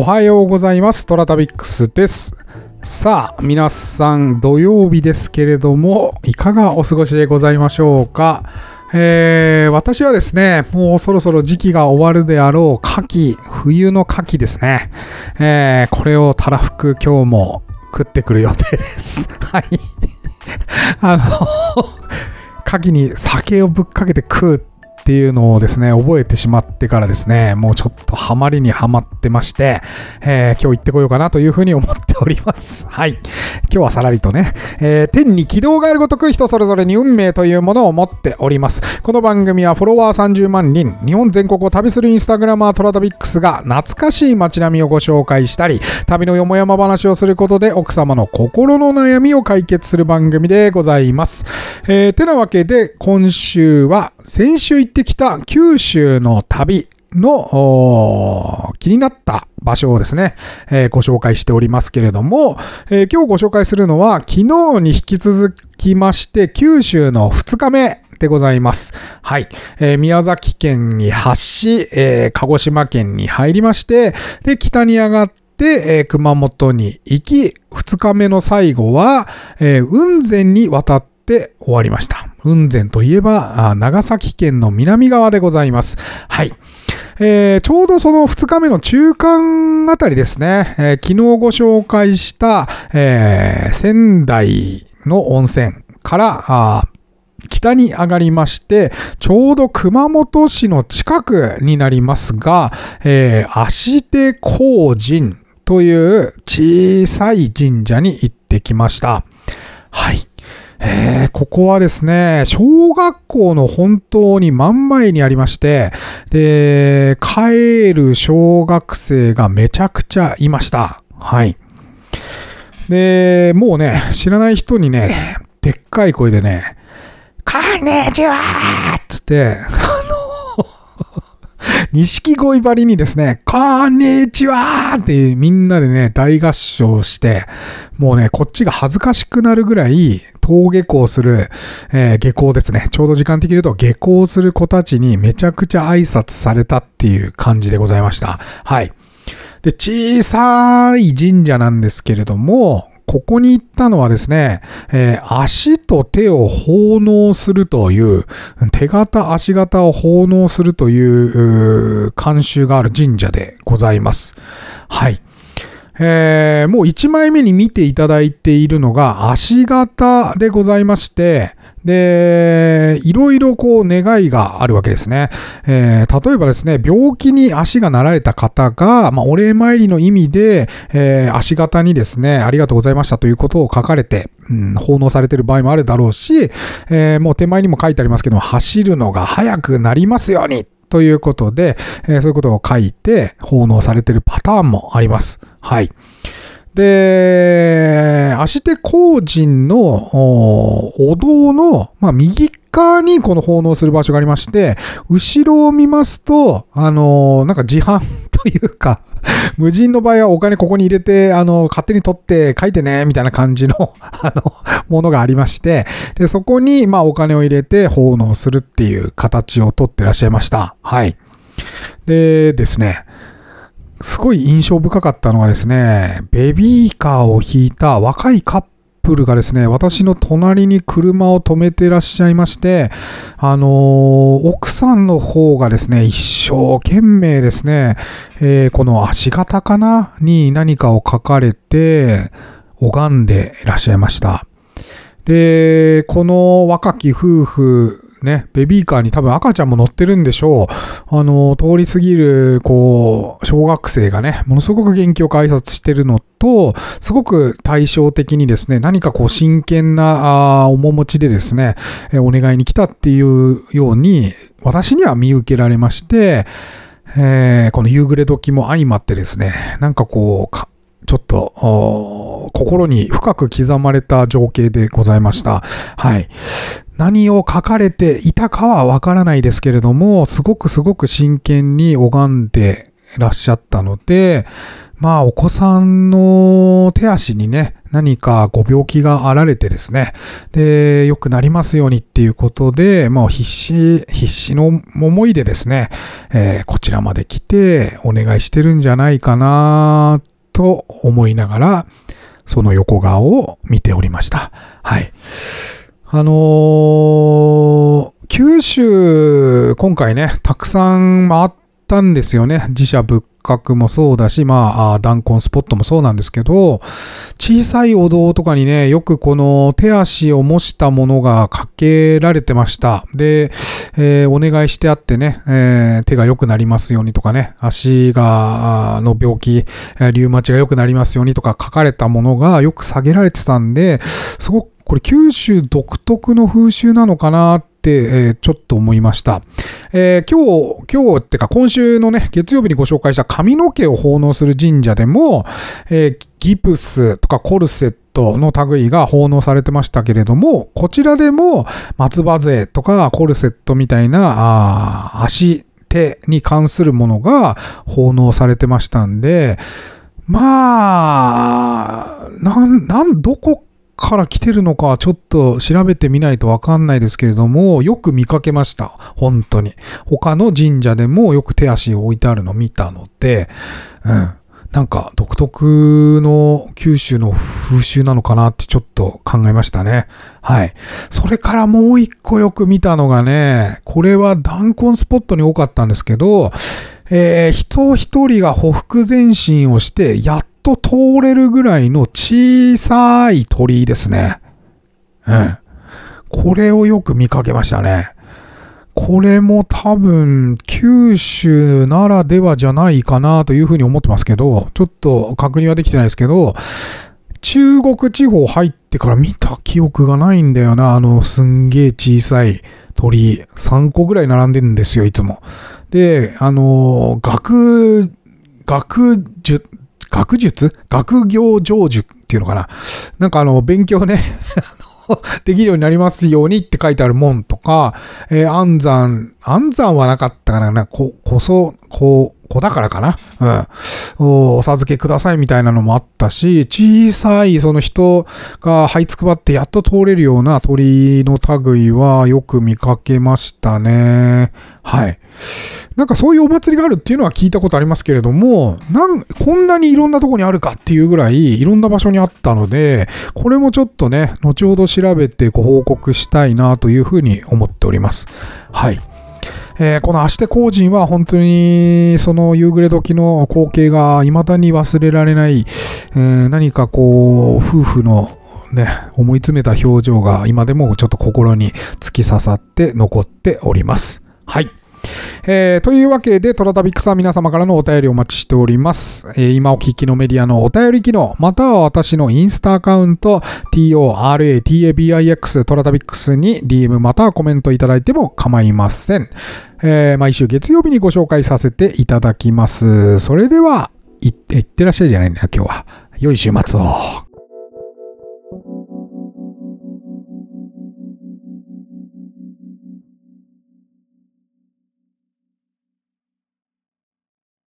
おはようございます。トラタビックスです。さあ、皆さん土曜日ですけれども、いかがお過ごしでございましょうか？えー、私はですね、もうそろそろ時期が終わるであろう牡蠣、冬の牡蠣ですね。えー、これをたらふく今日も食ってくる予定です。はい。あの、牡蠣に酒をぶっかけて食うっていうのをですね、覚えてしまってからですね、もうちょっとハマりにハマってまして、えー今日行ってこようかなというふうに思っおります。はい。今日はさらりとね、えー天に軌道があるごとく人それぞれに運命というものを持っております。この番組はフォロワー30万人、日本全国を旅するインスタグラマートラダビックスが懐かしい街並みをご紹介したり、旅のよもやま話をすることで奥様の心の悩みを解決する番組でございます。えーてなわけで今週は先週行ってきた九州の旅の気になった場所をですね、えーご紹介しておりますけれども、えー今日ご紹介するのは昨日に引き続きまして九州の2日目でございます。はい。えー宮崎県に発し、え鹿児島県に入りまして、で、北に上がって、え熊本に行き、2日目の最後は、え雲仙に渡って終わりました。雲仙といえば、長崎県の南側でございます。はい。えーちょうどその2日目の中間あたりですね、えー昨日ご紹介した、えー仙台の温泉から、北に上がりまして、ちょうど熊本市の近くになりますが、えー、足手高神という小さい神社に行ってきました。はい。えーここはですね、小学校の本当に真ん前にありまして、で、帰る小学生がめちゃくちゃいました。はい。で、もうね、知らない人にね、でっかい声でね、こんにちはーっつって、錦鯉張りにですね、こんにちはってみんなでね、大合唱して、もうね、こっちが恥ずかしくなるぐらい、登下校する、えー下校ですね。ちょうど時間的に言うと下校する子たちにめちゃくちゃ挨拶されたっていう感じでございました。はい。で、小さい神社なんですけれども、ここに行ったのはですね、えー足と手を奉納するという、手形足形を奉納するというう慣習がある神社でございます。はい。えーもう1枚目に見ていただいているのが足形でございまして、で、いろいろこう願いがあるわけですね。えー例えばですね、病気に足がなられた方が、まあ、お礼参りの意味で、えー足形にですね、ありがとうございましたということを書かれて、うん、奉納されている場合もあるだろうし、えーもう手前にも書いてありますけども、走るのが速くなりますようにということで、えそういうことを書いて奉納されているパターンもあります。はい。で、足手工人のお堂の、まあ、右側にこの奉納する場所がありまして、後ろを見ますと、あの、なんか自販というか、無人の場合はお金ここに入れて、あの、勝手に取って書いてね、みたいな感じの、あの、ものがありまして、で、そこに、まあ、お金を入れて奉納するっていう形をとってらっしゃいました。はい。でですね、すごい印象深かったのがですね、ベビーカーを引いた若いカップルがですね、私の隣に車を止めてらっしゃいまして、あのー奥さんの方がですね、一生懸命ですね、えーこの足型かなに何かを書かれて、拝んでいらっしゃいました。で、この若き夫婦、ね、ベビーカーに多分赤ちゃんも乗ってるんでしょう。あの、通り過ぎる、こう、小学生がね、ものすごく元気よく挨拶してるのと、すごく対照的にですね、何かこう真剣なあー面持ちでですね、えお願いに来たっていうように、私には見受けられまして、えーこの夕暮れ時も相まってですね、なんかこう、ちょっと、心に深く刻まれた情景でございました。はい。何を書かれていたかはわからないですけれども、すごくすごく真剣に拝んでらっしゃったので、まあ、お子さんの手足にね、何かご病気があられてですね、で、良くなりますようにっていうことで、もう必死、必死の思いでですね、えー、こちらまで来てお願いしてるんじゃないかなと思いながら、その横顔を見ておりました。はい。あのー、九州、今回ね、たくさん回ったんですよね。自社仏閣もそうだし、まあ、弾痕スポットもそうなんですけど、小さいお堂とかにね、よくこの手足を模したものがかけられてました。で、えー、お願いしてあってね、えー、手が良くなりますようにとかね、足が、の病気、リウマチが良くなりますようにとか書かれたものがよく下げられてたんで、すごくこれ九州独特の風習なのかなって、えー、ちょっと思いました。えー、今日、今日ってか今週のね、月曜日にご紹介した髪の毛を奉納する神社でも、えー、ギプスとかコルセットの類が奉納されてましたけれども、こちらでも松葉杖とかコルセットみたいなあ足、手に関するものが奉納されてましたんで、まあ、なん、なん、どこから来てるのかちょっと調べてみないとわかんないですけれども、よく見かけました。本当に。他の神社でもよく手足を置いてあるのを見たので、うん。なんか独特の九州の風習なのかなってちょっと考えましたね。はい。それからもう一個よく見たのがね、これは弾痕スポットに多かったんですけど、えー、人一人が匍匐前進をして、やっと通れるぐらいの小さい鳥居ですね。うん。これをよく見かけましたね。これも多分九州ならではじゃないかなというふうに思ってますけど、ちょっと確認はできてないですけど、中国地方入ってから見た記憶がないんだよな。あの、すんげえ小さい鳥居。3個ぐらい並んでるんですよ、いつも。で、あの、学、学術、学術？学業成就っていうのかな？なんかあの、勉強ね できるようになりますようにって書いてあるもんとか、えー、安山、安山はなかったかななこ、こそ、こう、子だからかなうん。お授けくださいみたいなのもあったし、小さいその人が這いつくばってやっと通れるような鳥の類はよく見かけましたね。はい。なんかそういうお祭りがあるっていうのは聞いたことありますけれども、なんこんなにいろんなとこにあるかっていうぐらいいろんな場所にあったので、これもちょっとね、後ほど調べてご報告したいなというふうに思っております。はい。えー、この足手工人は本当にその夕暮れ時の光景が未だに忘れられない、えー、何かこう、夫婦のね、思い詰めた表情が今でもちょっと心に突き刺さって残っております。はい。えー、というわけで、トラタビックスは皆様からのお便りお待ちしております。えー、今お聞きのメディアのお便り機能、または私のインスタアカウント、toratabix トラタビックスに DM またはコメントいただいても構いません。えー、毎週月曜日にご紹介させていただきます。それでは、いって、いってらっしゃいじゃないんだよ、今日は。良い週末を。